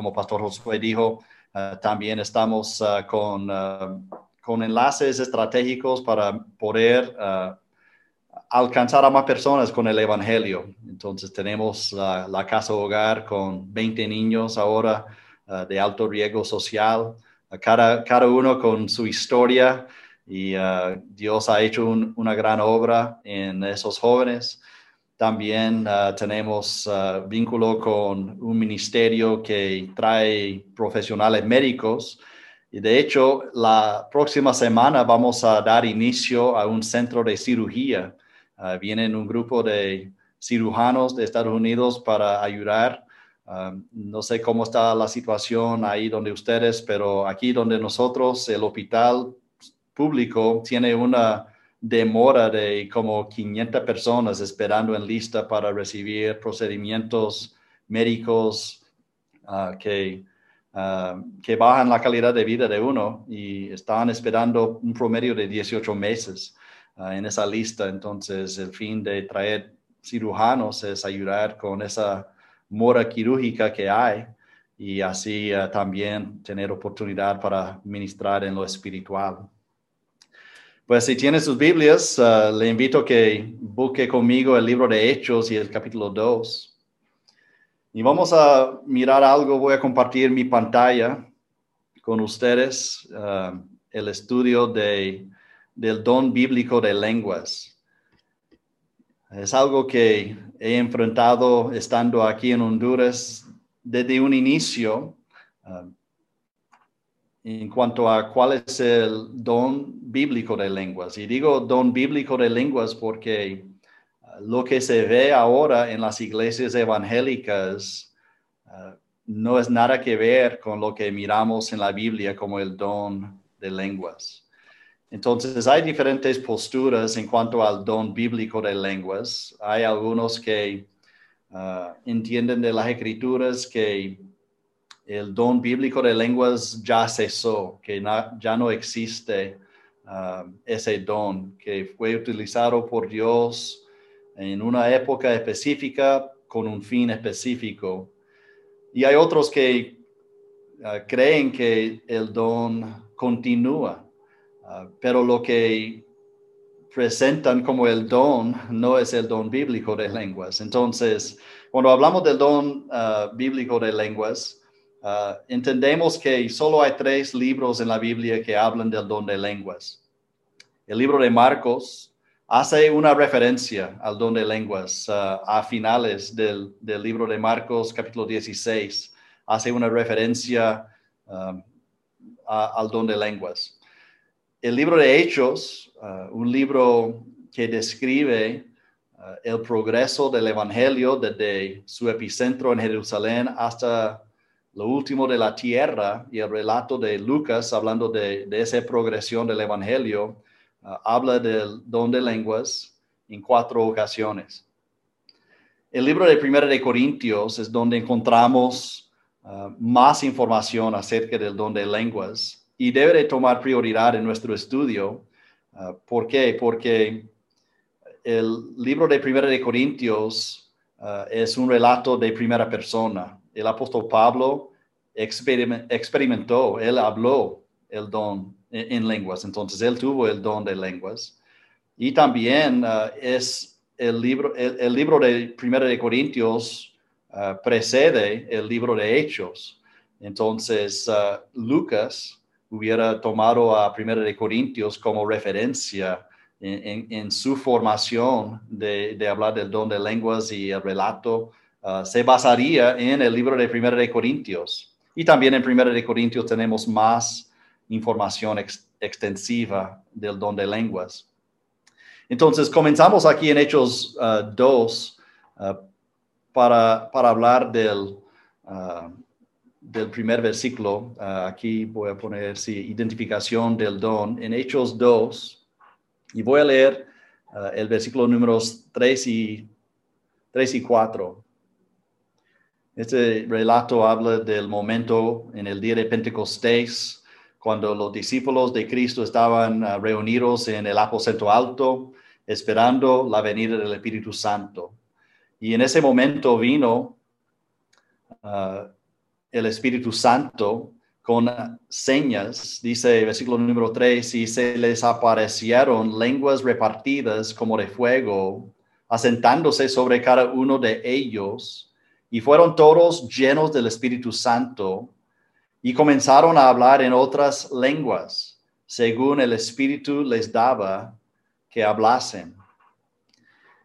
como Pastor Josué dijo, también estamos con, con enlaces estratégicos para poder alcanzar a más personas con el Evangelio. Entonces tenemos la casa hogar con 20 niños ahora de alto riesgo social, cada, uno con su historia y Dios ha hecho una gran obra en esos jóvenes. También uh, tenemos uh, vínculo con un ministerio que trae profesionales médicos. Y de hecho, la próxima semana vamos a dar inicio a un centro de cirugía. vienen un grupo de cirujanos de Estados Unidos para ayudar. no sé cómo está la situación ahí donde ustedes, pero aquí donde nosotros, el hospital público tiene una demora de como 500 personas esperando en lista para recibir procedimientos médicos ah, que, uh, que bajan la calidad de vida de uno y están esperando un promedio de 18 meses ah, en esa lista. Entonces, el fin de traer cirujanos es ayudar con esa mora quirúrgica que hay y así también tener oportunidad para ministrar en lo espiritual. Pues si tiene sus Biblias, uh, le invito a que busque conmigo el libro de Hechos y el capítulo 2. Y vamos a mirar algo, voy a compartir mi pantalla con ustedes, uh, el estudio de, del don bíblico de lenguas. Es algo que he enfrentado estando aquí en Honduras desde un inicio. Uh, en cuanto a cuál es el don bíblico de lenguas. Y digo don bíblico de lenguas porque uh, lo que se ve ahora en las iglesias evangélicas uh, no es nada que ver con lo que miramos en la Biblia como el don de lenguas. Entonces hay diferentes posturas en cuanto al don bíblico de lenguas. Hay algunos que uh, entienden de las escrituras que el don bíblico de lenguas ya cesó, que ya no existe uh, ese don que fue utilizado por Dios en una época específica con un fin específico. Y hay otros que uh, creen que el don continúa, uh, pero lo que presentan como el don no es el don bíblico de lenguas. Entonces, cuando hablamos del don bíblico de lenguas, Uh, entendemos que solo hay tres libros en la Biblia que hablan del don de lenguas. El libro de Marcos hace una referencia al don de lenguas uh, a finales del, libro de Marcos capítulo 16. Hace una referencia um, al don de lenguas. El libro de Hechos, un libro que describe el progreso del Evangelio desde su epicentro en Jerusalén hasta lo último de la tierra y el relato de Lucas, hablando de, esa progresión del Evangelio, ah, habla del don de lenguas en cuatro ocasiones. El libro de Primera de Corintios es donde encontramos ah, más información acerca del don de lenguas y debe de tomar prioridad en nuestro estudio. Ah, ¿Por qué? Porque el libro de Primera de Corintios es un relato de primera persona el apóstol Pablo experimentó, él habló el don en, lenguas, entonces él tuvo el don de lenguas. Y también uh, es el libro, el, libro de Primera de Corintios uh, precede el libro de Hechos. Entonces, uh, Lucas hubiera tomado a Primera de Corintios como referencia en, su formación de, de, hablar del don de lenguas y el relato Ah, se basaría en el libro de Primera de Corintios. Y también en Primera de Corintios tenemos más información extensiva del don de lenguas. Entonces, comenzamos aquí en Hechos 2 ah, ah, para, para, hablar del, del primer versículo. aquí voy a poner, sí, identificación del don. En Hechos 2, y voy a leer el versículo números 3 y, 3 y 4. Este relato habla del momento en el día de Pentecostés, cuando los discípulos de Cristo estaban ah, reunidos en el aposento alto, esperando la venida del Espíritu Santo. Y en ese momento vino ah, el Espíritu Santo con señas, dice el versículo número 3, y se les aparecieron lenguas repartidas como de fuego, asentándose sobre cada uno de ellos, y fueron todos llenos del Espíritu Santo, y comenzaron a hablar en otras lenguas, según el Espíritu les daba que hablasen.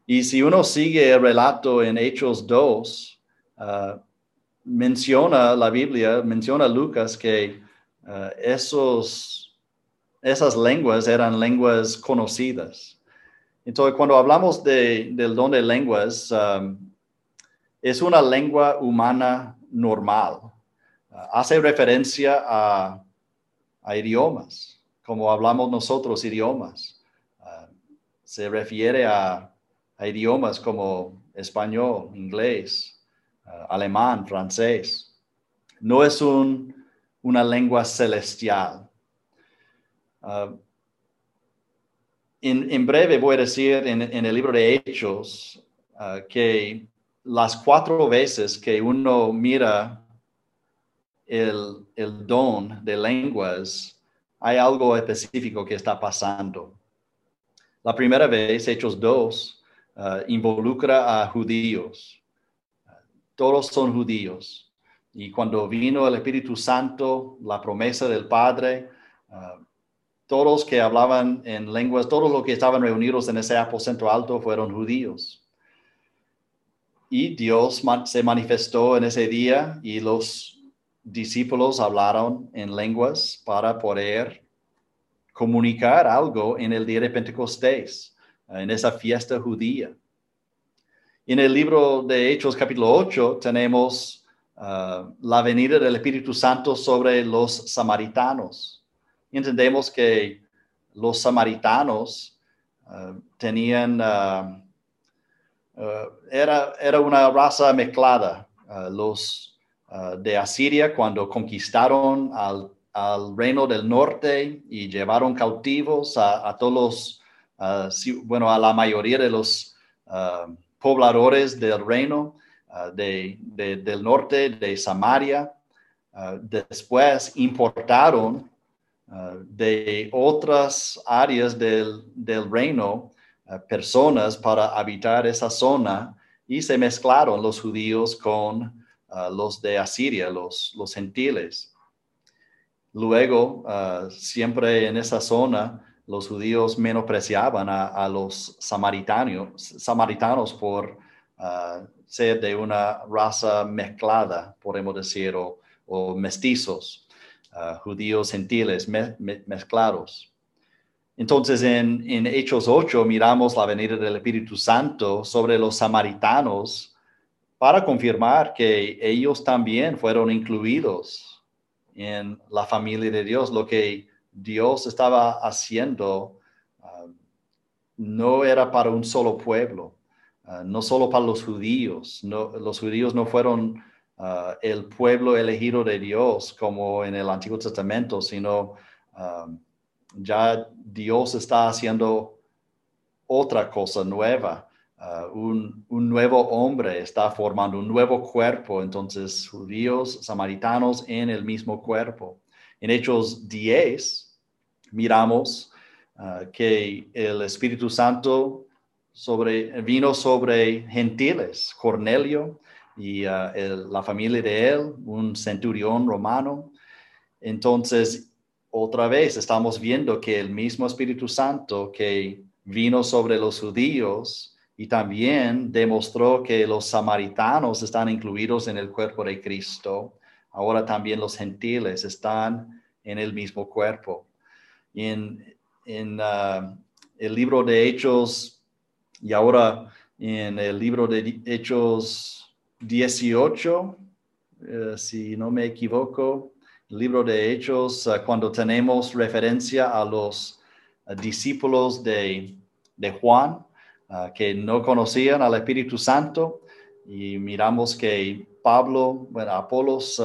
Y si uno sigue el relato en Hechos 2, uh, menciona la Biblia, menciona Lucas que uh, esos, esas lenguas eran lenguas conocidas. Entonces, cuando hablamos de, del don de lenguas, um, es una lengua humana normal. Uh, hace referencia a, a, idiomas, como hablamos nosotros idiomas. Uh, se refiere a, a idiomas como español, inglés, Uh, alemán, francés. No es un, una lengua celestial. Uh, en, breve voy a decir en, el libro de Hechos que las cuatro veces que uno mira el, el, don de lenguas, hay algo específico que está pasando. La primera vez, Hechos 2, involucra a judíos todos son judíos. Y cuando vino el Espíritu Santo, la promesa del Padre, uh, todos que hablaban en lenguas, todos los que estaban reunidos en ese aposento alto fueron judíos. Y Dios se manifestó en ese día y los discípulos hablaron en lenguas para poder comunicar algo en el día de Pentecostés, en esa fiesta judía. En el libro de Hechos capítulo 8 tenemos uh, la venida del Espíritu Santo sobre los samaritanos. Entendemos que los samaritanos uh, tenían, uh, era, era una raza mezclada. los de Asiria cuando conquistaron al, reino del norte y llevaron cautivos a, todos los, bueno, a la mayoría de los pobladores del reino uh, de, del norte de Samaria. Después importaron de otras áreas del, del reino personas para habitar esa zona y se mezclaron los judíos con los de Asiria, los, los gentiles. Luego, siempre en esa zona, los judíos menospreciaban a, los samaritanos, samaritanos por ah, ser de una raza mezclada, podemos decir, o, mestizos, ah, judíos gentiles mezclados. Entonces en, Hechos 8 miramos la venida del Espíritu Santo sobre los samaritanos para confirmar que ellos también fueron incluidos en la familia de Dios, lo que Dios estaba haciendo ah, no era para un solo pueblo, ah, no solo para los judíos. los judíos no fueron ah, el pueblo elegido de Dios como en el Antiguo Testamento, sino ya Dios está haciendo otra cosa nueva. un, un, nuevo hombre está formando un nuevo cuerpo, entonces judíos, samaritanos en el mismo cuerpo. En Hechos 10, miramos ah, que el Espíritu Santo sobre, vino sobre gentiles, Cornelio y ah, la familia de él, un centurión romano. Entonces, otra vez estamos viendo que el mismo Espíritu Santo que vino sobre los judíos y también demostró que los samaritanos están incluidos en el cuerpo de Cristo, ahora también los gentiles están en el mismo cuerpo. En, en uh, el libro de Hechos y ahora en el libro de Hechos 18, eh, si no me equivoco, libro de Hechos, uh, cuando tenemos referencia a los uh, discípulos de, de Juan, que no conocían al Espíritu Santo, y miramos que Pablo, bueno, Apolos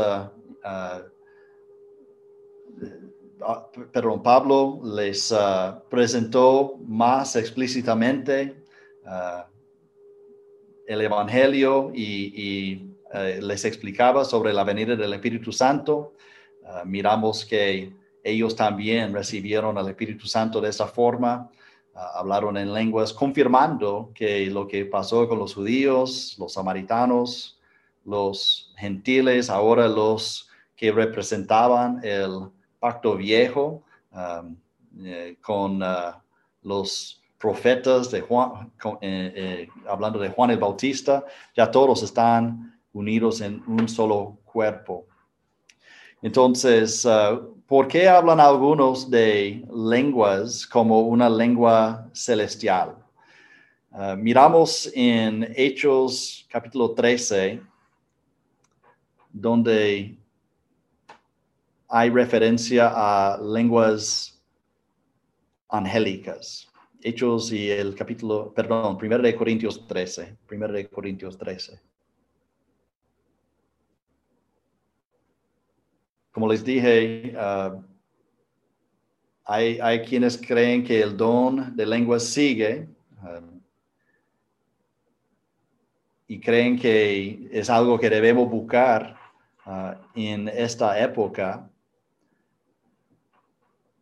Ah, perdón, Pablo les ah, presentó más explícitamente ah, el Evangelio y, eh, les explicaba sobre la venida del Espíritu Santo. Ah, miramos que ellos también recibieron al Espíritu Santo de esa forma. Ah, hablaron en lenguas, confirmando que lo que pasó con los judíos, los samaritanos, los gentiles, ahora los que representaban el pacto viejo eh, con los profetas de Juan, eh, eh, hablando de Juan el Bautista, ya todos están unidos en un solo cuerpo. Entonces, uh, ¿por qué hablan algunos de lenguas como una lengua celestial? Uh, miramos en Hechos capítulo 13, donde hay referencia a lenguas angélicas. Hechos y el capítulo, perdón, 1 de Corintios 13, 1 de Corintios 13. Como les dije, uh, hay, hay, quienes creen que el don de lenguas sigue um, y creen que es algo que debemos buscar uh, en esta época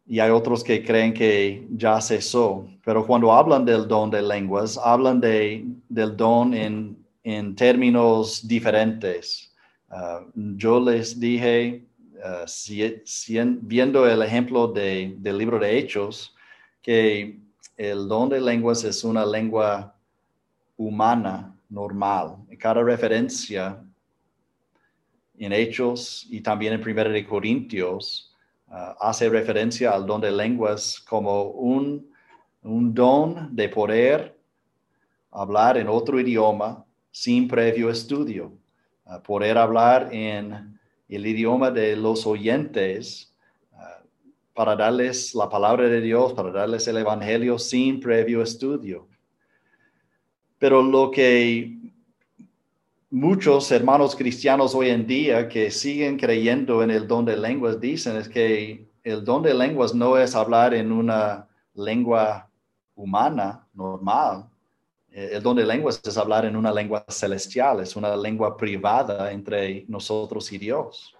y hay otros que creen que ya cesó. Pero cuando hablan del don de lenguas, hablan de, del don en, en términos diferentes. Uh, yo les dije, uh, viendo el ejemplo de, del libro de Hechos, que el don de lenguas es una lengua humana, normal. Cada referencia en Hechos y también en Primera de Corintios Ah, hace referencia al don de lenguas como un, don de poder hablar en otro idioma sin previo estudio, ah, poder hablar en el idioma de los oyentes ah, para darles la palabra de Dios, para darles el Evangelio sin previo estudio. Pero lo que muchos hermanos cristianos hoy en día que siguen creyendo en el don de lenguas dicen es que el don de lenguas no es hablar en una lengua humana normal. Eh, el don de lenguas es hablar en una lengua celestial, es una lengua privada entre nosotros y Dios.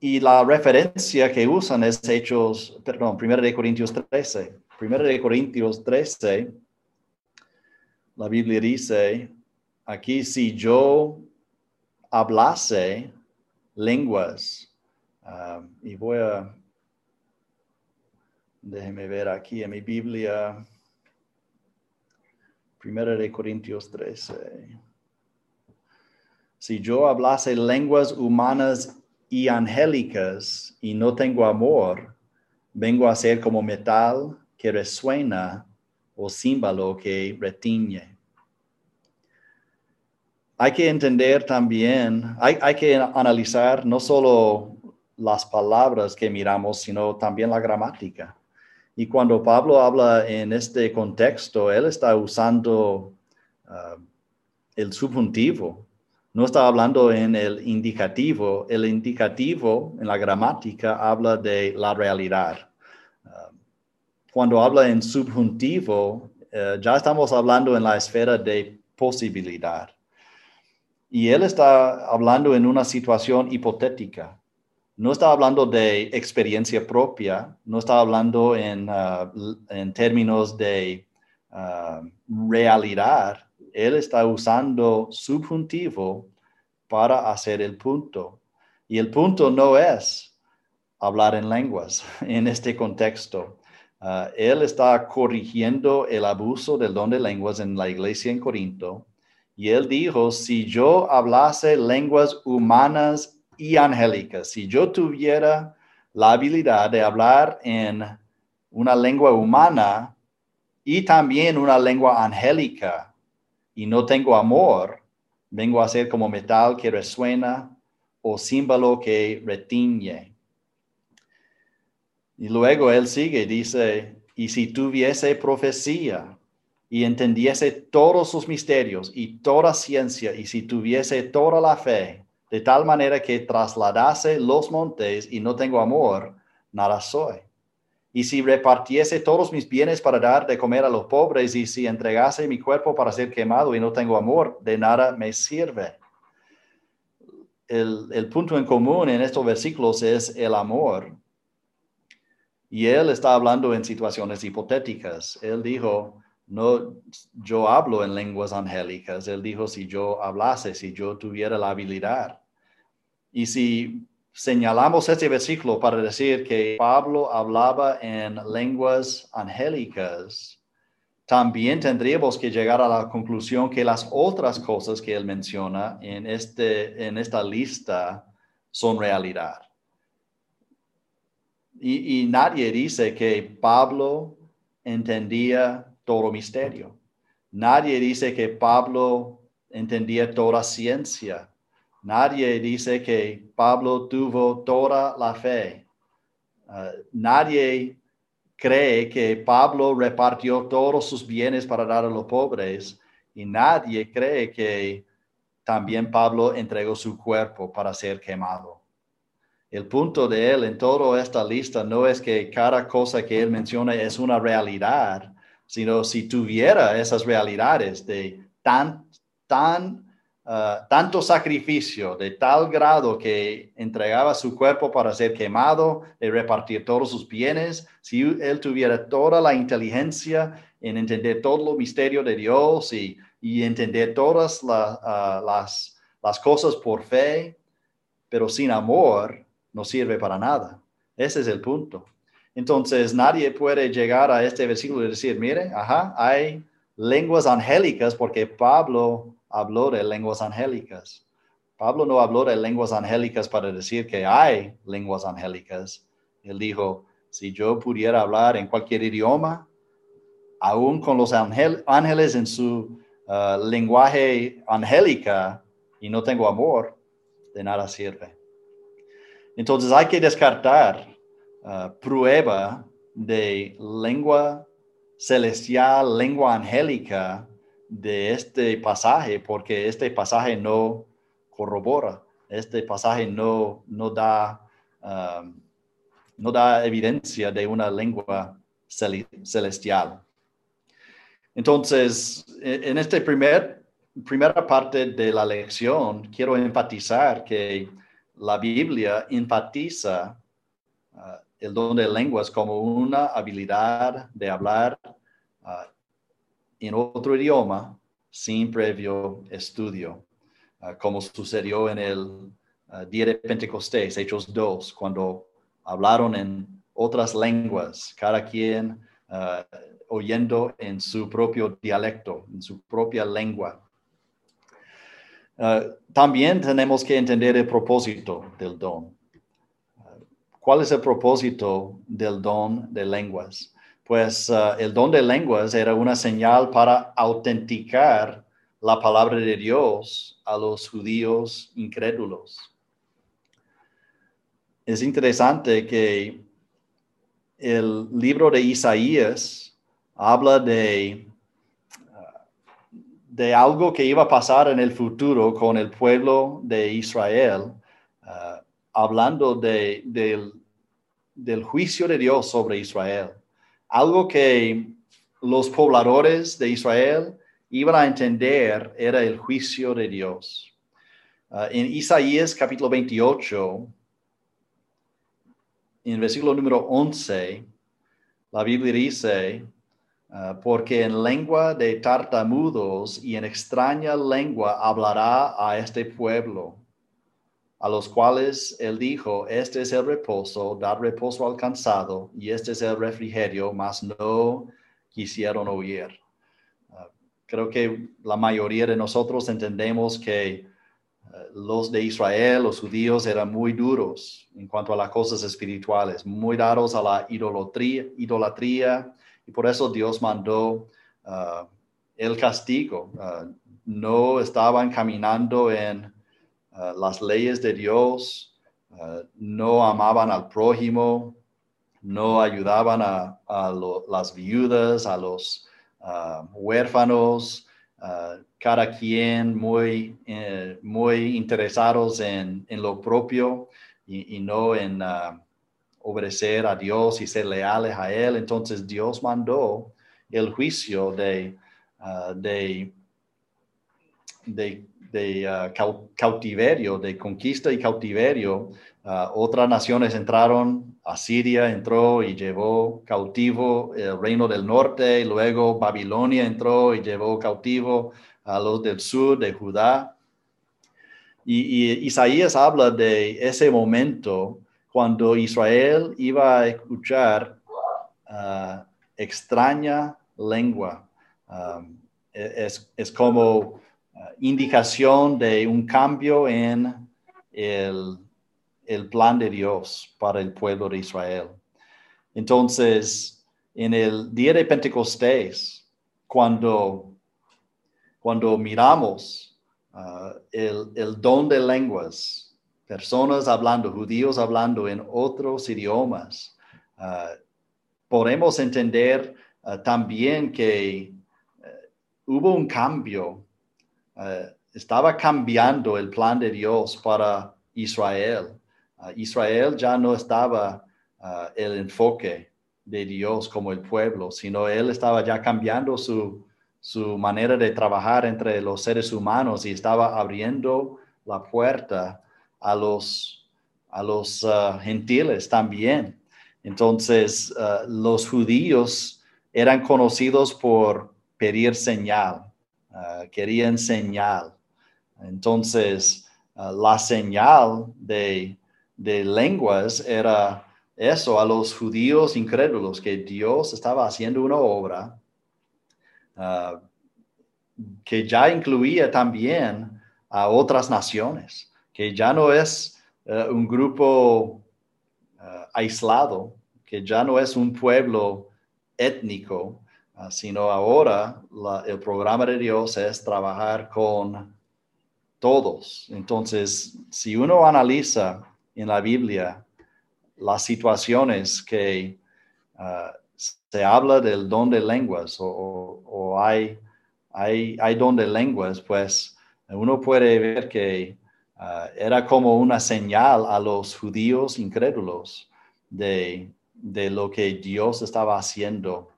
Y la referencia que usan es Hechos, perdón, 1 de Corintios 13. 1 de Corintios 13, la Biblia dice, aquí si yo hablase lenguas, um, y voy a, déjeme ver aquí en mi Biblia, Primera de Corintios 13. Si yo hablase lenguas humanas y angélicas y no tengo amor, vengo a ser como metal que resuena o címbalo que retiñe hay que entender también, hay, que analizar no solo las palabras que miramos, sino también la gramática. Y cuando Pablo habla en este contexto, él está usando uh, el subjuntivo, no está hablando en el indicativo. El indicativo en la gramática habla de la realidad. Uh, cuando habla en subjuntivo, uh, ya estamos hablando en la esfera de posibilidad. Y él está hablando en una situación hipotética. No está hablando de experiencia propia, no está hablando en, uh, en términos de uh, realidad. Él está usando subjuntivo para hacer el punto. Y el punto no es hablar en lenguas en este contexto. Uh, él está corrigiendo el abuso del don de lenguas en la iglesia en Corinto y él dijo, si yo hablase lenguas humanas y angélicas, si yo tuviera la habilidad de hablar en una lengua humana y también una lengua angélica y no tengo amor, vengo a ser como metal que resuena o símbolo que retiñe. Y luego él sigue, dice, y si tuviese profecía y entendiese todos sus misterios y toda ciencia, y si tuviese toda la fe, de tal manera que trasladase los montes y no tengo amor, nada soy. Y si repartiese todos mis bienes para dar de comer a los pobres y si entregase mi cuerpo para ser quemado y no tengo amor, de nada me sirve. El, el punto en común en estos versículos es el amor. Y él está hablando en situaciones hipotéticas. Él dijo, no, yo hablo en lenguas angélicas. Él dijo, si yo hablase, si yo tuviera la habilidad. Y si señalamos este versículo para decir que Pablo hablaba en lenguas angélicas, también tendríamos que llegar a la conclusión que las otras cosas que él menciona en, este, en esta lista son realidad. Y, y nadie dice que Pablo entendía todo misterio. Nadie dice que Pablo entendía toda ciencia Nadie dice que Pablo tuvo toda la fe. Uh, nadie cree que Pablo repartió todos sus bienes para dar a los pobres y nadie cree que también Pablo entregó su cuerpo para ser quemado. El punto de él en toda esta lista no es que cada cosa que él menciona es una realidad, sino si tuviera esas realidades de tan, tan Ah, tanto sacrificio de tal grado que entregaba su cuerpo para ser quemado y repartir todos sus bienes, si él tuviera toda la inteligencia en entender todo lo misterio de Dios y, entender todas ah, las, las cosas por fe, pero sin amor no sirve para nada. Ese es el punto. Entonces nadie puede llegar a este versículo y decir, mire, ajá, hay lenguas angélicas porque Pablo habló de lenguas angélicas. Pablo no habló de lenguas angélicas para decir que hay lenguas angélicas. Él dijo, si yo pudiera hablar en cualquier idioma, aún con los ángeles en su uh, lenguaje angélica y no tengo amor, de nada sirve. Entonces hay que descartar uh, prueba de lengua celestial, lengua angélica de este pasaje, porque este pasaje no corrobora, este pasaje no, no, da, um, no da evidencia de una lengua celestial. Entonces, en esta primer, primera parte de la lección, quiero enfatizar que la Biblia enfatiza uh, el don de lenguas como una habilidad de hablar uh, en otro idioma sin previo estudio, ah, como sucedió en el ah, día de Pentecostés, Hechos 2, cuando hablaron en otras lenguas, cada quien ah, oyendo en su propio dialecto, en su propia lengua. también tenemos que entender el propósito del don. ¿Cuál es el propósito del don de lenguas? Pues uh, el don de lenguas era una señal para autenticar la palabra de Dios a los judíos incrédulos. Es interesante que el libro de Isaías habla de, uh, de algo que iba a pasar en el futuro con el pueblo de Israel, uh, hablando de, del juicio de Dios sobre Israel algo que los pobladores de Israel iban a entender era el juicio de Dios. Ah, en Isaías capítulo 28, en el versículo número 11, la Biblia dice, ah, porque en lengua de tartamudos y en extraña lengua hablará a este pueblo a los cuales él dijo, este es el reposo, dar reposo al cansado, y este es el refrigerio, mas no quisieron oír. Ah, creo que la mayoría de nosotros entendemos que ah, los de Israel, los judíos, eran muy duros en cuanto a las cosas espirituales, muy dados a la idolatría, idolatría y por eso Dios mandó ah, el castigo. no estaban caminando en Ah, las leyes de Dios, ah, no amaban al prójimo, no ayudaban a, las viudas, a los ah, huérfanos, cada quien muy, eh, muy interesados en, lo propio y, no en obedecer a Dios y ser leales a Él. Entonces Dios mandó el juicio de, uh, de, de, de uh, cautiverio, de conquista y cautiverio. Uh, otras naciones entraron, Asiria entró y llevó cautivo el reino del norte, y luego Babilonia entró y llevó cautivo a los del sur de Judá. Y, Isaías habla de ese momento cuando Israel iba a escuchar uh, extraña lengua. Um, es, es, como indicación de un cambio en el, el, plan de Dios para el pueblo de Israel. Entonces, en el día de Pentecostés, cuando, cuando miramos uh, el, el don de lenguas, personas hablando, judíos hablando en otros idiomas. Ah, podemos entender también que hubo un cambio, ah, estaba cambiando el plan de Dios para Israel. Israel ya no estaba el enfoque de Dios como el pueblo, sino él estaba ya cambiando su, su manera de trabajar entre los seres humanos y estaba abriendo la puerta a los, a los gentiles también. Entonces, los judíos eran conocidos por pedir señal, uh, querían señal. Entonces, la señal de, lenguas era eso a los judíos incrédulos, que Dios estaba haciendo una obra que ya incluía también a otras naciones que ya no es eh, un grupo aislado, que ya no es un pueblo étnico, ah, sino ahora el programa de Dios es trabajar con todos. Entonces, si uno analiza en la Biblia las situaciones que ah, se habla del don de lenguas o, hay, hay, hay, don de lenguas, pues uno puede ver que Ah, era como una señal a los judíos incrédulos de, lo que Dios estaba haciendo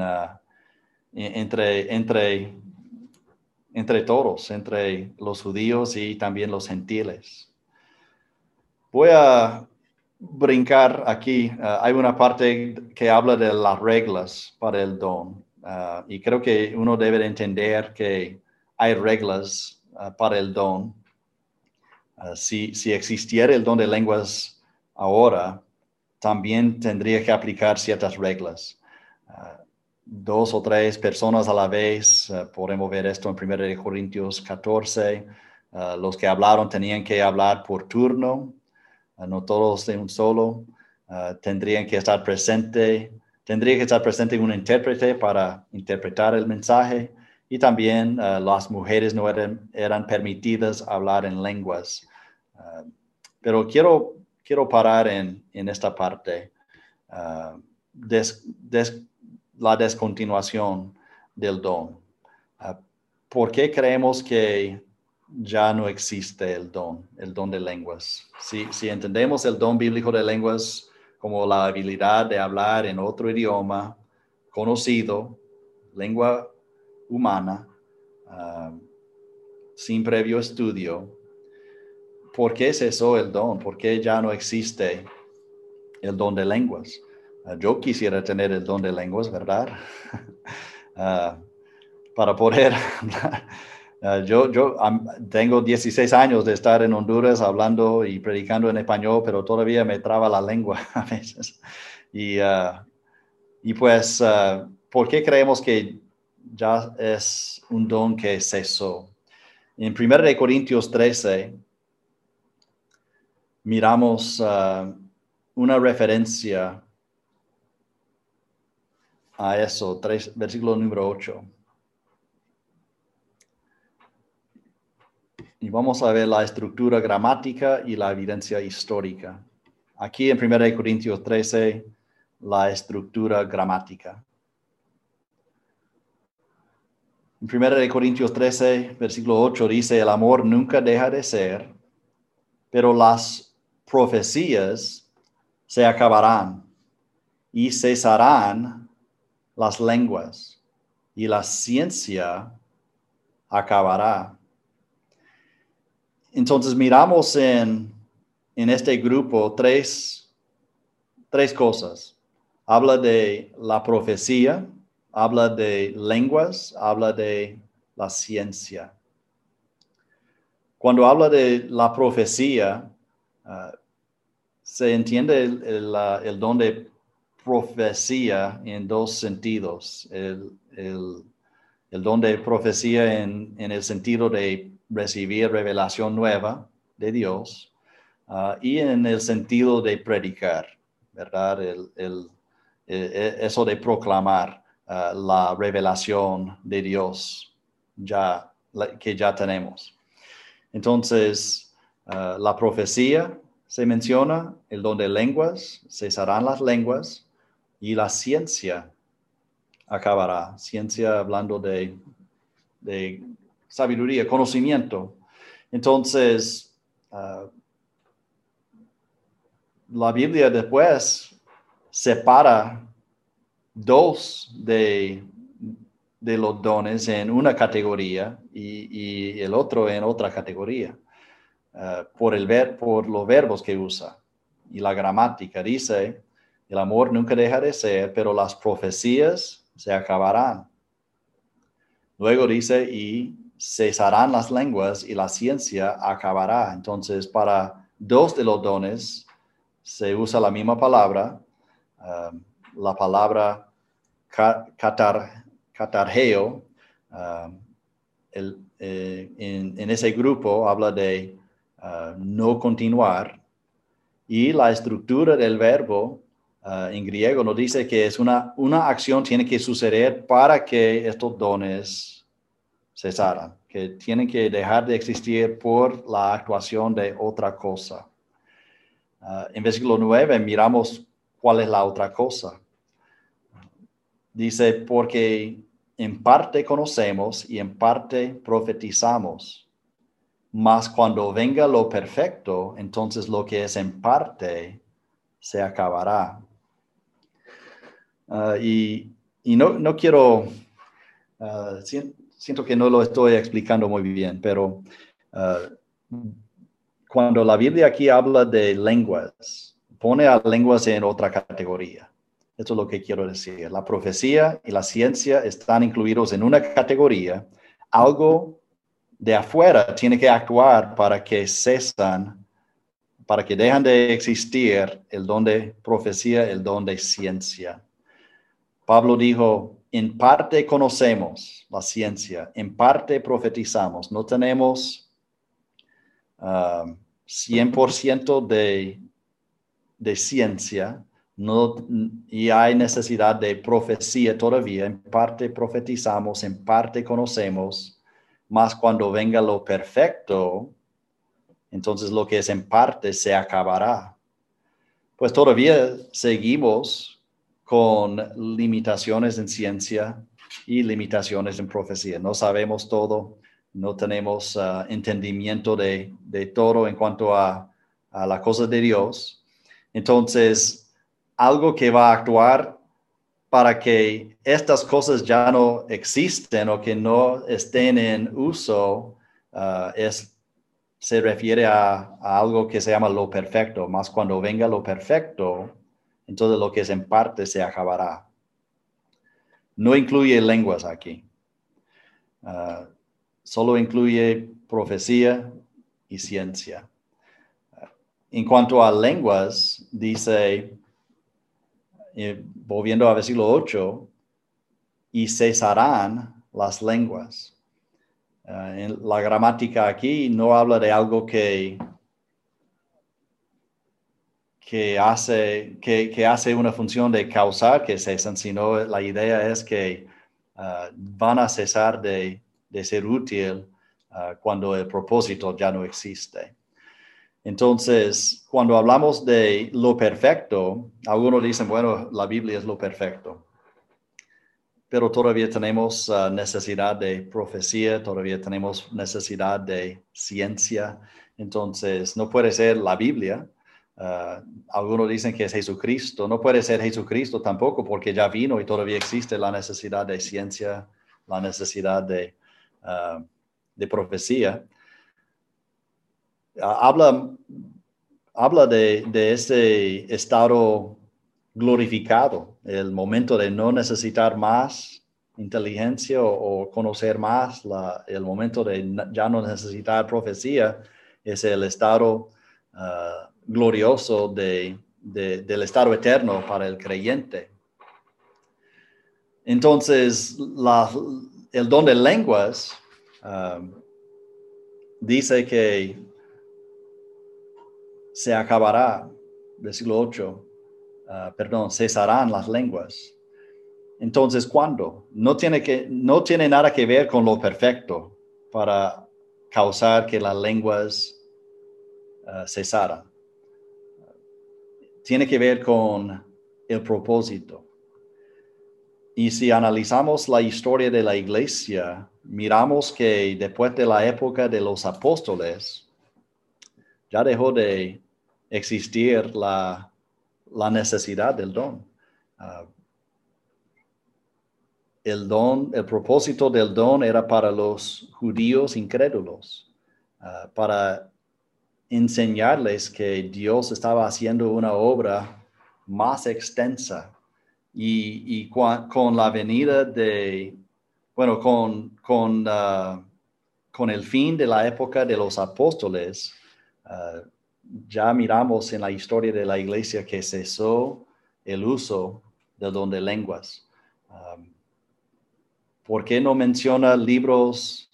ah, entre, entre, entre todos, entre los judíos y también los gentiles. Voy a brincar aquí. Ah, hay una parte que habla de las reglas para el don. y creo que uno debe entender que hay reglas para el don. Ah, si, existiera el don de lenguas ahora, también tendría que aplicar ciertas reglas. Dos o tres personas a la vez, ah, podemos ver esto en 1 Corintios 14, los que hablaron tenían que hablar por turno, no todos de un solo, tendrían que estar presente, tendría que estar presente un intérprete para interpretar el mensaje. Y también las mujeres no eran, eran permitidas hablar en lenguas. Ah, pero quiero, quiero parar en, en esta parte, uh, la descontinuación del don. Uh, ¿Por qué creemos que ya no existe el don, el don de lenguas? Si, entendemos el don bíblico de lenguas como la habilidad de hablar en otro idioma conocido, lengua humana, sin previo estudio, ¿por qué cesó el don? ¿Por qué ya no existe el don de lenguas? Ah, yo quisiera tener el don de lenguas, ¿verdad? Ah, para poder... Ah, yo yo tengo 16 años de estar en Honduras hablando y predicando en español, pero todavía me traba la lengua a veces. Y, y pues, ¿por qué creemos que ya es un don que cesó? En 1 Corintios 13, miramos uh, una referencia a eso, versículo número 8. Y vamos a ver la estructura gramática y la evidencia histórica. Aquí en 1 Corintios 13, la estructura gramática. En 1 Corintios 13, versículo 8 dice, el amor nunca deja de ser, pero las profecías se acabarán y cesarán las lenguas y la ciencia acabará. Entonces miramos en, en este grupo tres, tres cosas. Habla de la profecía, habla de lenguas, habla de la ciencia. Cuando habla de la profecía, ah, se entiende el, don de profecía en dos sentidos. El, don de profecía en, el sentido de recibir revelación nueva de Dios ah, y en el sentido de predicar, ¿verdad? El, e, eso de proclamar ah, la revelación de Dios ya, que ya tenemos. Entonces, ah, la profecía se menciona, el don de lenguas, cesarán las lenguas y la ciencia acabará. Ciencia hablando de, sabiduría, conocimiento. Entonces, ah, la Biblia después separa dos de, de los dones en una categoría y, el otro en otra categoría, uh, por, el ver, por los verbos que usa y la gramática. Dice, el amor nunca deja de ser, pero las profecías se acabarán. Luego dice, y cesarán las lenguas y la ciencia acabará. Entonces, para dos de los dones se usa la misma palabra, um, la palabra catar, catargeo, um, eh, en, ese grupo habla de uh, no continuar y la estructura del verbo uh, en griego nos dice que es una, una acción tiene que suceder para que estos dones cesaran, que tienen que dejar de existir por la actuación de otra cosa. Uh, en versículo 9 miramos cuál es la otra cosa. Dice, porque en parte conocemos y en parte profetizamos. Mas cuando venga lo perfecto, entonces lo que es en parte se acabará. Ah, y, no, quiero, ah, siento que no lo estoy explicando muy bien, pero ah, cuando la Biblia aquí habla de lenguas, pone a lenguas en otra categoría. Esto es lo que quiero decir. La profecía y la ciencia están incluidos en una categoría. Algo de afuera tiene que actuar para que cesan, para que dejan de existir el don de profecía, el don de ciencia. Pablo dijo, en parte conocemos la ciencia, en parte profetizamos. No tenemos 100% ah, de, de ciencia, no, y hay necesidad de profecía todavía. En parte profetizamos, en parte conocemos, más cuando venga lo perfecto, entonces lo que es en parte se acabará. Pues todavía seguimos con limitaciones en ciencia y limitaciones en profecía. No sabemos todo, no tenemos uh, entendimiento de, todo en cuanto a, a la cosa de Dios. Entonces, algo que va a actuar para que estas cosas ya no existen o que no estén en uso, uh, es, se refiere a, algo que se llama lo perfecto, más cuando venga lo perfecto, entonces lo que es en parte se acabará. No incluye lenguas aquí. Uh, solo incluye profecía y ciencia. En cuanto a lenguas, dice, volviendo a versículo 8, y cesarán las lenguas. Eh, en la gramática aquí no habla de algo que, que, hace, que, hace una función de causar que cesan, sino la idea es que eh, van a cesar de, ser útil eh, cuando el propósito ya no existe. Entonces, cuando hablamos de lo perfecto, algunos dicen, bueno, la Biblia es lo perfecto, pero todavía tenemos uh, necesidad de profecía, todavía tenemos necesidad de ciencia. Entonces, no puede ser la Biblia, Uh, algunos dicen que es Jesucristo. No puede ser Jesucristo tampoco porque ya vino y todavía existe la necesidad de ciencia, la necesidad de, uh, de profecía. Uh, habla habla de, ese estado glorificado, el momento de no necesitar más inteligencia o, conocer más, el momento de ya no necesitar profecía, es el estado glorioso de, de, del estado eterno para el creyente. Entonces, la, el don de lenguas uh, dice que se acabará, versículo 8, ah, perdón, cesarán las lenguas. Entonces, ¿cuándo? No tiene, que, no tiene nada que ver con lo perfecto para causar que las lenguas uh, cesaran. Tiene que ver con el propósito. Y si analizamos la historia de la iglesia, miramos que después de la época de los apóstoles, ya dejó de existir la, necesidad del don. Ah, el don, el propósito del don era para los judíos incrédulos, ah, para enseñarles que Dios estaba haciendo una obra más extensa y, con la venida de, bueno, con, con, ah, con el fin de la época de los apóstoles, ya miramos en la historia de la iglesia que cesó el uso del don de lenguas. Um, ¿Por qué no menciona libros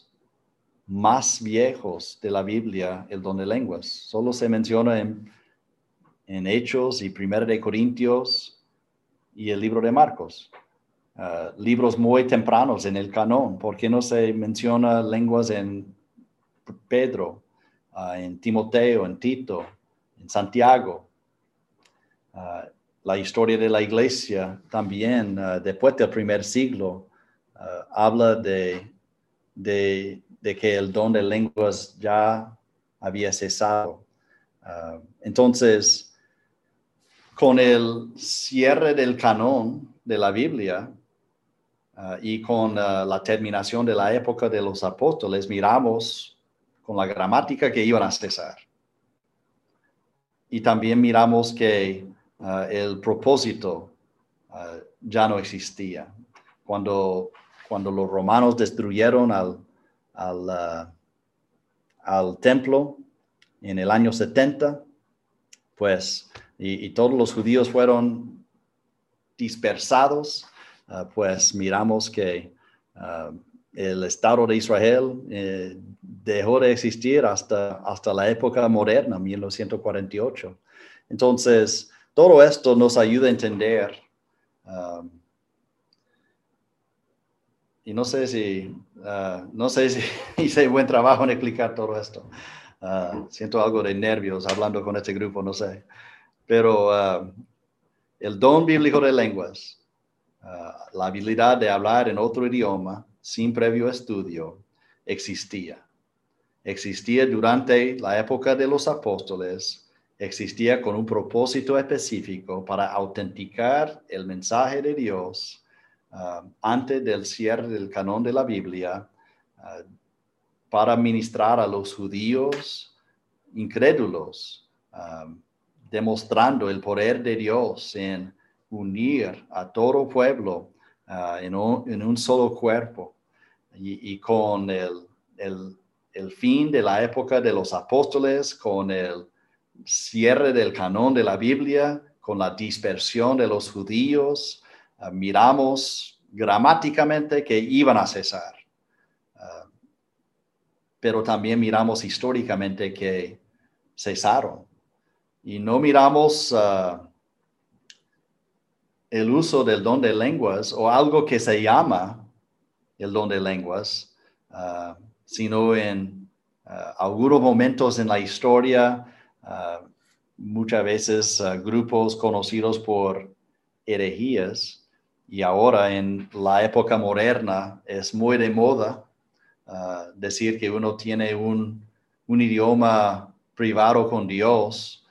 más viejos de la Biblia el don de lenguas? Solo se menciona en, Hechos y Primero de Corintios y el libro de Marcos. Uh, libros muy tempranos en el canon. ¿Por qué no se menciona lenguas en Pedro, uh, en Timoteo, en Tito, en Santiago. Ah, la historia de la iglesia también, después del primer siglo, ah, habla de, que el don de lenguas ya había cesado. entonces, con el cierre del canon de la Biblia, y con la terminación de la época de los apóstoles, miramos con la gramática que iban a cesar y también miramos que el propósito ya no existía. Cuando, cuando los romanos destruyeron al, al, uh, al templo en el año 70, pues, y, todos los judíos fueron dispersados, pues miramos que el Estado de Israel eh, dejó de existir hasta, hasta la época moderna, 1948. Entonces, todo esto nos ayuda a entender. Y no sé si, uh, no sé si hice buen trabajo en explicar todo esto. Uh, siento algo de nervios hablando con este grupo, no sé. Pero uh, el don bíblico de lenguas, la habilidad de hablar en otro idioma, sin previo estudio existía. Existía durante la época de los apóstoles, existía con un propósito específico para autenticar el mensaje de Dios uh, antes del cierre del canon de la Biblia, uh, para ministrar a los judíos incrédulos, um, demostrando el poder de Dios en unir a todo pueblo uh, en, un, solo cuerpo. Y, con el, el, fin de la época de los apóstoles, con el cierre del canon de la Biblia, con la dispersión de los judíos, ah, miramos gramáticamente que iban a cesar. Ah, pero también miramos históricamente que cesaron. Y no miramos ah, el uso del don de lenguas o algo que se llama el don de lenguas, sino en algunos momentos en la historia, muchas veces grupos conocidos por herejías, y ahora en la época moderna es muy de moda decir que uno tiene un, un idioma privado con Dios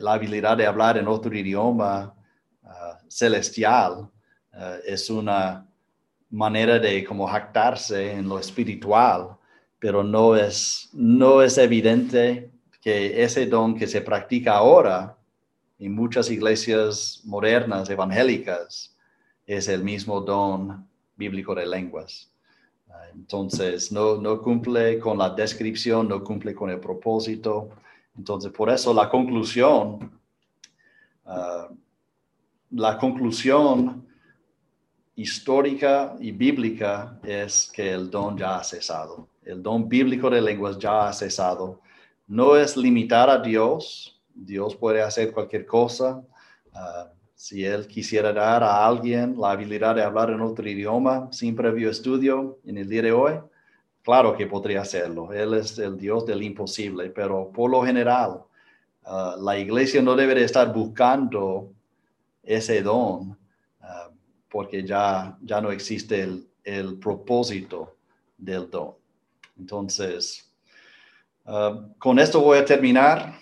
la habilidad de hablar en otro idioma ah, celestial ah, es una manera de como jactarse en lo espiritual, pero no es, no es evidente que ese don que se practica ahora en muchas iglesias modernas evangélicas es el mismo don bíblico de lenguas. Ah, entonces, no, no cumple con la descripción, no cumple con el propósito. Entonces, por eso la conclusión, ah, la conclusión histórica y bíblica es que el don ya ha cesado. El don bíblico de lenguas ya ha cesado. No es limitar a Dios. Dios puede hacer cualquier cosa. Ah, si Él quisiera dar a alguien la habilidad de hablar en otro idioma sin previo estudio en el día de hoy, claro que podría hacerlo. Él es el Dios del imposible, pero por lo general, ah, la iglesia no debe de estar buscando ese don ah, porque ya, ya no existe el, el propósito del don. Entonces, ah, con esto voy a terminar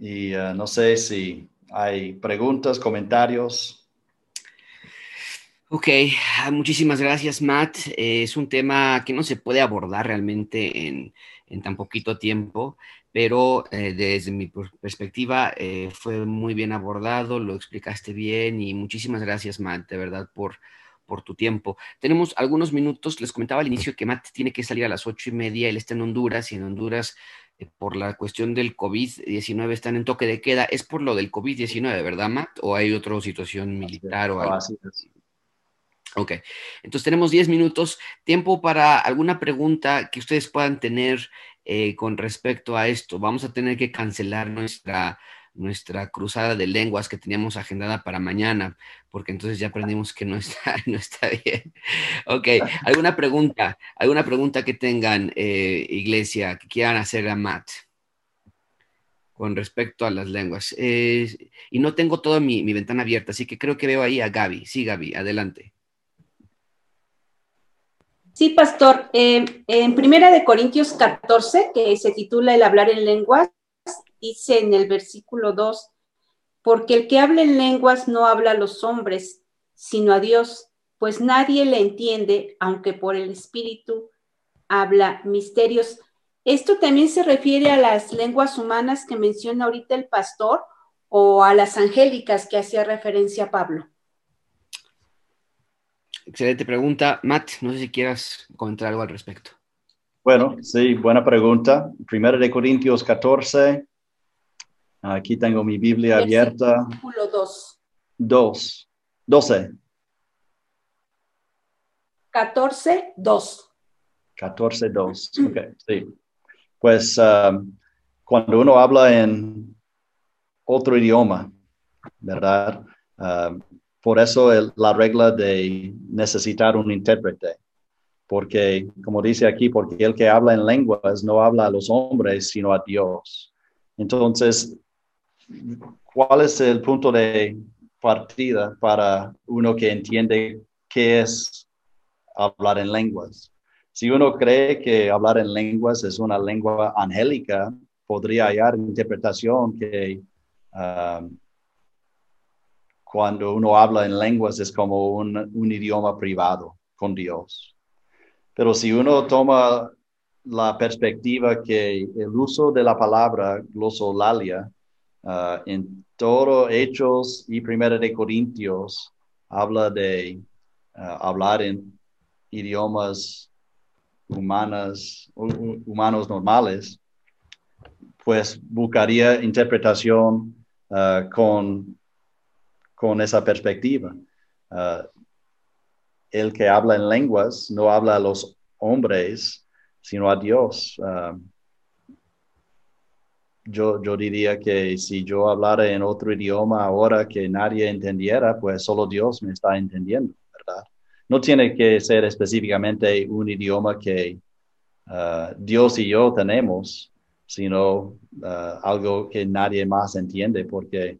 y no sé si hay preguntas, comentarios. Ok, ah, muchísimas gracias, Matt. Eh, es un tema que no se puede abordar realmente en, tan poquito tiempo, pero eh, desde mi perspectiva eh, fue muy bien abordado, lo explicaste bien y muchísimas gracias, Matt, de verdad, por, por tu tiempo. Tenemos algunos minutos, les comentaba al inicio que Matt tiene que salir a las ocho y media, él está en Honduras y en Honduras eh, por la cuestión del COVID-19 están en toque de queda. ¿Es por lo del COVID-19, verdad, Matt? ¿O hay otra situación militar o algo? Así Ok, entonces tenemos 10 minutos, tiempo para alguna pregunta que ustedes puedan tener eh, con respecto a esto. Vamos a tener que cancelar nuestra nuestra cruzada de lenguas que teníamos agendada para mañana, porque entonces ya aprendimos que no está, no está bien. Ok, ¿alguna pregunta? ¿Alguna pregunta que tengan, eh, iglesia, que quieran hacer a Matt? con respecto a las lenguas. y no tengo toda mi, ventana abierta, así que creo que veo ahí a Gaby. Sí, Gaby, adelante. Sí, pastor. Eh, en Primera de Corintios 14, que se titula El hablar en lenguas, dice en el versículo 2, porque el que habla en lenguas no habla a los hombres, sino a Dios, pues nadie le entiende, aunque por el Espíritu habla misterios. ¿Esto también se refiere a las lenguas humanas que menciona ahorita el pastor o a las angélicas que hacía referencia Pablo? Excelente pregunta. Matt, no sé si quieras comentar algo al respecto. Bueno, sí, buena pregunta. Primero de Corintios 14, Aquí tengo mi Biblia abierta. Versículo 2. 2. 12. 14, 2. 14, 2. Ok, sí. Pues um, cuando uno habla en otro idioma, ¿verdad? Um, por eso la regla de necesitar un intérprete. Porque, como dice aquí, porque el que habla en lenguas no habla a los hombres, sino a Dios. Entonces, ¿cuál es el punto de partida para uno que entiende qué es hablar en lenguas? Si uno cree que hablar en lenguas es una lengua angélica, podría hallar interpretación que um, cuando uno habla en lenguas es como un, un, idioma privado con Dios. Pero si uno toma la perspectiva que el uso de la palabra glosolalia Ah, en todo Hechos y Primera de Corintios habla de ah, hablar en idiomas humanas, humanos normales, pues buscaría interpretación ah, con, con esa perspectiva. el que habla en lenguas no habla a los hombres, sino a Dios yo, yo diría que si yo hablara en otro idioma ahora que nadie entendiera, pues solo Dios me está entendiendo, ¿verdad? No tiene que ser específicamente un idioma que uh, Dios y yo tenemos, sino uh, algo que nadie más entiende, porque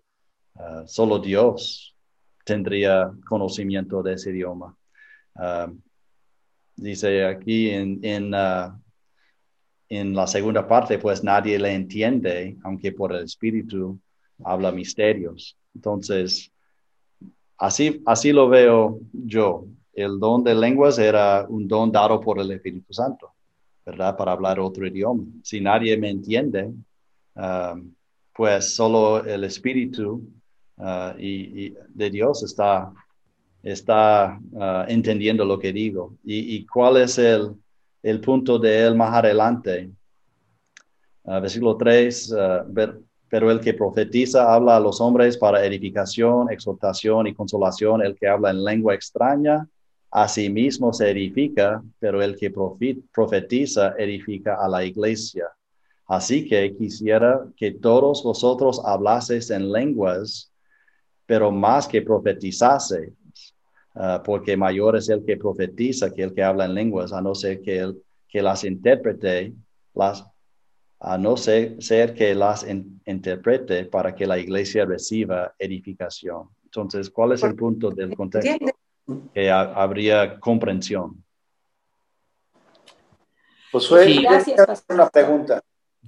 uh, solo Dios tendría conocimiento de ese idioma. dice aquí en, en en la segunda parte, pues nadie le entiende, aunque por el Espíritu habla misterios. Entonces, así, así lo veo yo. El don de lenguas era un don dado por el Espíritu Santo, ¿verdad? Para hablar otro idioma. Si nadie me entiende, um, pues solo el Espíritu uh, y, de Dios está, está uh, entendiendo lo que digo. ¿Y, cuál es el, el, punto de él más adelante? Uh, versículo 3, pero el que profetiza habla a los hombres para edificación, exhortación y consolación. El que habla en lengua extraña, a sí mismo se edifica, pero el que profetiza edifica a la iglesia. Así que quisiera que todos vosotros hablaseis en lenguas, pero más que profetizaseis, ah, porque mayor es el que profetiza que el que habla en lenguas, a no ser que, el, que las interprete, las, a no ser, ser que las interprete para que la iglesia reciba edificación. Entonces, ¿cuál es el punto del contexto? Que habría comprensión. Pues fue gracias, una pregunta.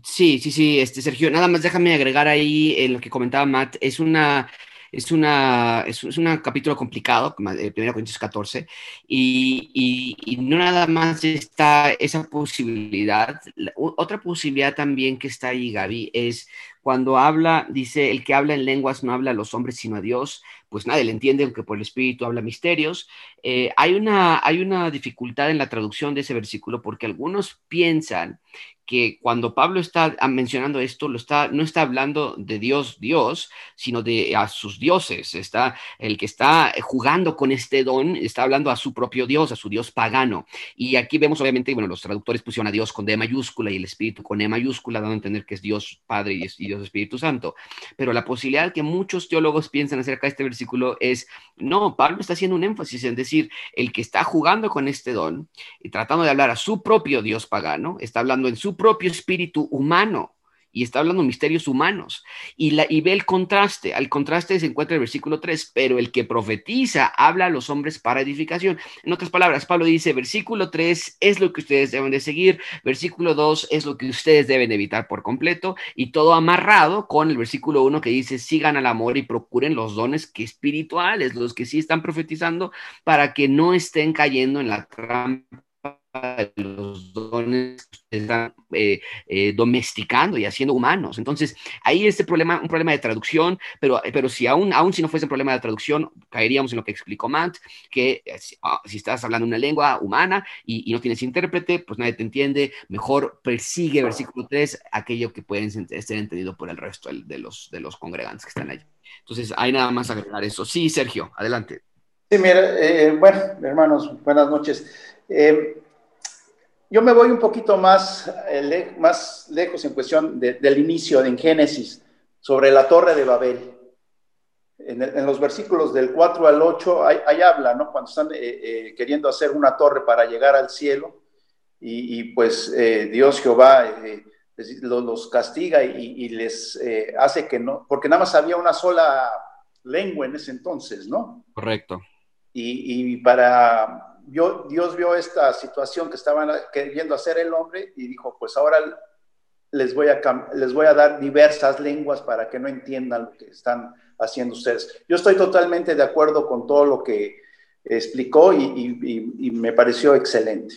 Sí, sí, sí, este, Sergio, nada más déjame agregar ahí en lo que comentaba Matt, es una, es una, es, un capítulo complicado, de 1 Corintios 14, y, y, no nada más está esa posibilidad, otra posibilidad también que está ahí, Gaby, es cuando habla, dice, el que habla en lenguas no habla a los hombres sino a Dios, pues nadie le entiende, aunque por el Espíritu habla misterios. Eh, hay, una, hay una dificultad en la traducción de ese versículo porque algunos piensan que cuando Pablo está mencionando esto, lo está, no está hablando de Dios, Dios, sino de a sus dioses. Está, el que está jugando con este don está hablando a su propio Dios, a su Dios pagano. Y aquí vemos, obviamente, bueno, los traductores pusieron a Dios con D mayúscula y el Espíritu con E mayúscula, dando a entender que es Dios Padre y, y Dios Espíritu Santo. Pero la posibilidad que muchos teólogos piensan acerca de este versículo es, no, Pablo está haciendo un énfasis en decir, el que está jugando con este don y tratando de hablar a su propio Dios pagano, está hablando en su propio espíritu humano y está hablando de misterios humanos. Y, la, y ve el contraste. Al contraste se encuentra el versículo 3, pero el que profetiza habla a los hombres para edificación. En otras palabras, Pablo dice, versículo 3 es lo que ustedes deben de seguir, versículo 2 es lo que ustedes deben evitar por completo, y todo amarrado con el versículo 1 que dice, sigan al amor y procuren los dones que espirituales, los que sí están profetizando, para que no estén cayendo en la trampa los dones que están eh, eh, domesticando y haciendo humanos. Entonces, ahí este problema, un problema de traducción, pero, pero si aún, aún si no fuese un problema de traducción, caeríamos en lo que explicó Matt, que eh, ah, si, estás hablando una lengua humana y, no tienes intérprete, pues nadie te entiende, mejor persigue, versículo 3, aquello que pueden ser entendido por el resto de los, de los congregantes que están ahí. Entonces, hay nada más agregar eso. Sí, Sergio, adelante. Sí, mira, bueno, hermanos, buenas noches. Yo me voy un poquito más, eh, más lejos en cuestión del inicio en Génesis, sobre la torre de Babel. En, los versículos del 4 al 8, ahí, habla, ¿no? Cuando están eh, eh, queriendo hacer una torre para llegar al cielo, y, pues Dios Jehová los, castiga y, les hace que no, porque nada más había una sola lengua en ese entonces, ¿no? Correcto. y para Dios vio esta situación que estaban queriendo hacer el hombre y dijo, pues ahora les voy, a, les voy a dar diversas lenguas para que no entiendan lo que están haciendo ustedes. Yo estoy totalmente de acuerdo con todo lo que explicó y, me pareció excelente.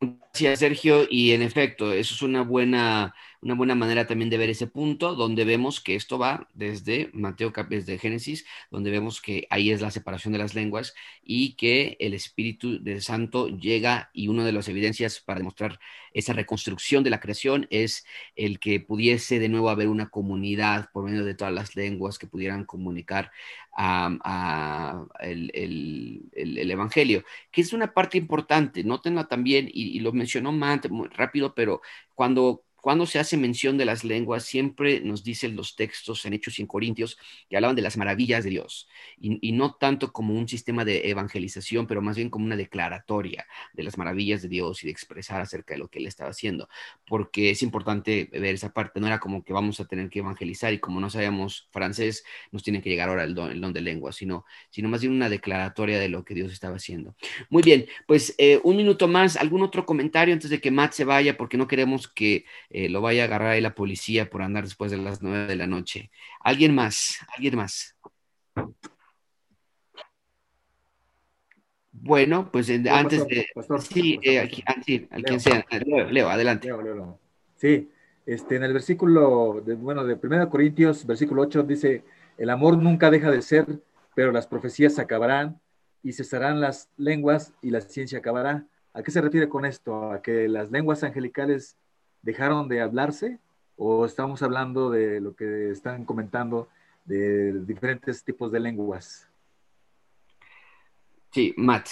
Gracias, Sergio. Y en efecto, eso es una buena una buena manera también de ver ese punto, donde vemos que esto va desde Mateo, desde Génesis, donde vemos que ahí es la separación de las lenguas y que el Espíritu del Santo llega y una de las evidencias para demostrar esa reconstrucción de la creación es el que pudiese de nuevo haber una comunidad por medio de todas las lenguas que pudieran comunicar a, el, Evangelio, que es una parte importante, nótenla también, y, y lo mencionó Matt muy rápido, pero cuando cuando se hace mención de las lenguas, siempre nos dicen los textos en Hechos y en Corintios que hablaban de las maravillas de Dios, y, no tanto como un sistema de evangelización, pero más bien como una declaratoria de las maravillas de Dios y de expresar acerca de lo que Él estaba haciendo, porque es importante ver esa parte, no era como que vamos a tener que evangelizar y como no sabemos francés, nos tiene que llegar ahora el don, el don de lengua, sino, sino más bien una declaratoria de lo que Dios estaba haciendo. Muy bien, pues eh, un minuto más, ¿algún otro comentario antes de que Matt se vaya? Porque no queremos que eh, lo vaya a agarrar ahí la policía por andar después de las nueve de la noche. ¿Alguien más? ¿Alguien más? Bueno, pues antes de... sí, aquí, sí, quien sea. Leo, adelante. Sí, este, en el versículo, de, bueno, de 1 Corintios, versículo 8, dice, el amor nunca deja de ser, pero las profecías acabarán y cesarán las lenguas y la ciencia acabará. ¿A qué se refiere con esto? ¿A que las lenguas angelicales dejaron de hablarse? ¿O estamos hablando de lo que están comentando de diferentes tipos de lenguas? Sí, Matt.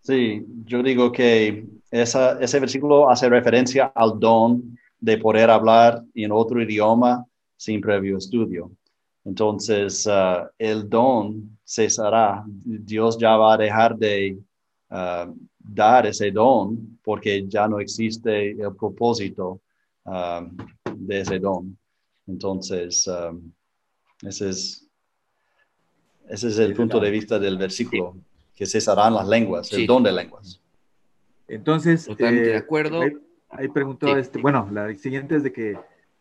Sí, yo digo que ese versículo hace referencia al don de poder hablar en otro idioma sin previo estudio. Entonces, uh, el don cesará. Dios ya va a dejar de uh, dar ese don porque ya no existe el propósito um, de ese don. Entonces, um, ese, es, ese es el punto de vista del versículo, que cesarán las lenguas, el don de lenguas. Entonces, Totalmente de eh, acuerdo. Ahí, preguntó, este, bueno, la siguiente es de que,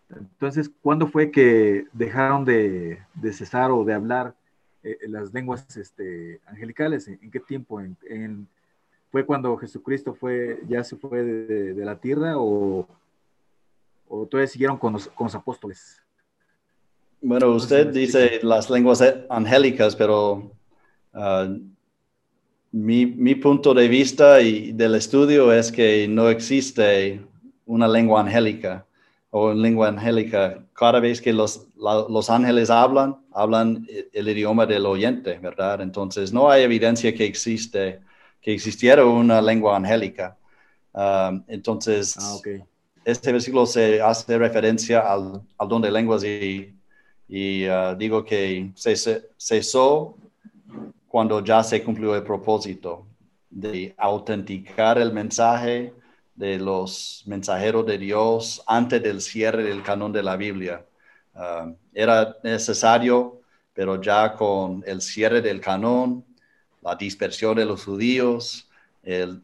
entonces, ¿cuándo fue que dejaron de, de cesar o de hablar eh, las lenguas este, angelicales? ¿En, qué tiempo? ¿En, fue cuando Jesucristo fue, ya se fue de, la tierra o, o todavía siguieron con los, con los apóstoles? Bueno, usted dice las lenguas angélicas, pero uh, mi, mi, punto de vista y del estudio es que no existe una lengua angélica o una lengua angélica. Cada vez que los, los ángeles hablan, hablan el idioma del oyente, ¿verdad? Entonces no hay evidencia que existe, que existiera una lengua angélica. Um, entonces, ah, este versículo se hace referencia al, al don de lenguas y, y uh, digo que se cesó cuando ya se cumplió el propósito de autenticar el mensaje de los mensajeros de Dios antes del cierre del canon de la Biblia. Ah, era necesario, pero ya con el cierre del canon, la dispersión de los judíos, el,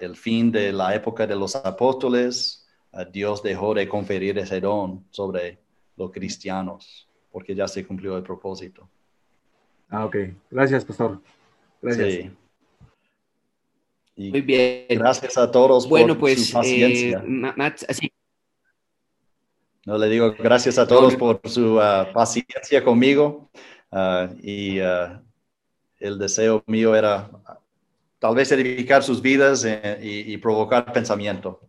el fin de la época de los apóstoles, Dios dejó de conferir ese don sobre los cristianos, porque ya se cumplió el propósito. Ah, ok. Gracias, pastor. Gracias. Muy bien. Gracias a todos bueno, por pues, su paciencia. Eh, no le digo gracias a todos por su uh, paciencia conmigo uh, y uh, el deseo mío era tal vez edificar sus vidas eh, y provocar pensamiento.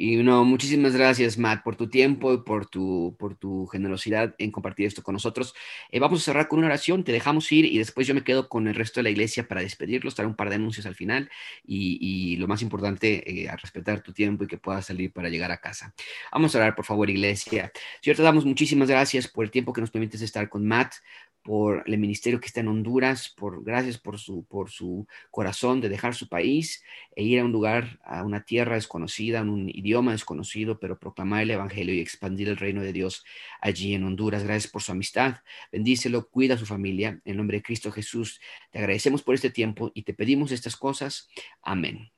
Y no, muchísimas gracias, Matt, por tu tiempo y por tu, por tu generosidad en compartir esto con nosotros. Eh, vamos a cerrar con una oración, te dejamos ir y después yo me quedo con el resto de la iglesia para despedirlos, traer un par de anuncios al final y, y lo más importante, eh, respetar tu tiempo y que puedas salir para llegar a casa. Vamos a orar, por favor, iglesia. Señor, te damos muchísimas gracias por el tiempo que nos permites estar con Matt, por el ministerio que está en Honduras, por gracias por su, por su corazón de dejar su país e ir a un lugar, a una tierra desconocida, en un idioma desconocido, pero proclamar el Evangelio y expandir el reino de Dios allí en Honduras. Gracias por su amistad. Bendícelo, cuida a su familia. En nombre de Cristo Jesús, te agradecemos por este tiempo y te pedimos estas cosas. Amén.